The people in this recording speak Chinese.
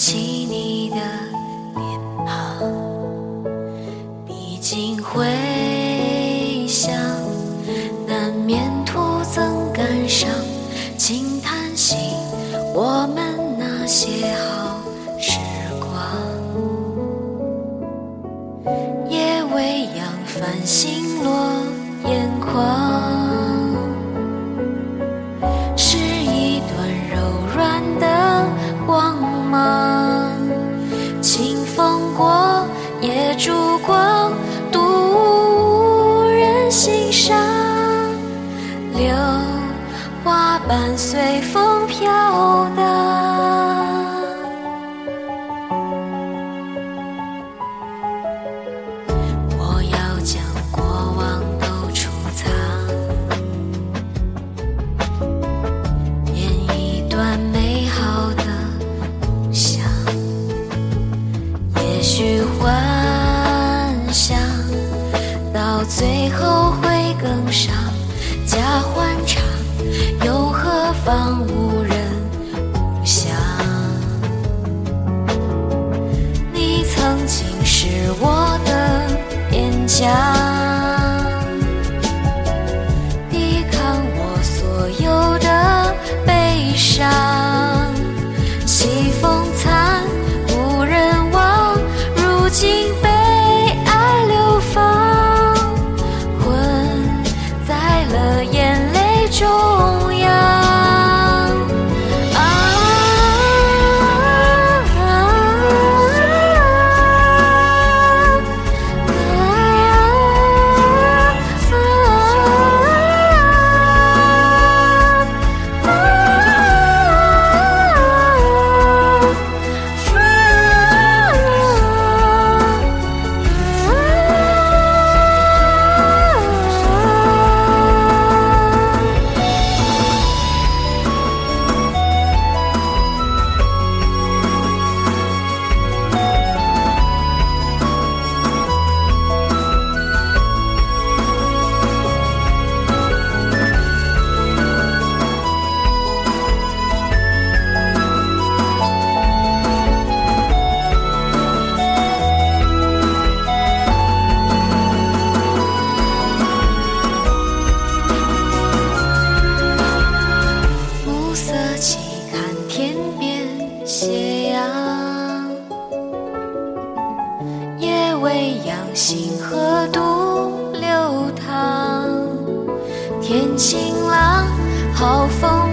起你的脸庞，毕竟回想难免徒增感伤，轻叹息我们那些好时光。夜未央，繁星落眼眶。伴随风飘荡。我要将过往都储藏，演一段美好的梦想。也许幻想到最后会更伤，假欢唱又何妨？无人不想。你曾经是我的脸颊，夜未央，星河渡流淌。天晴朗，好风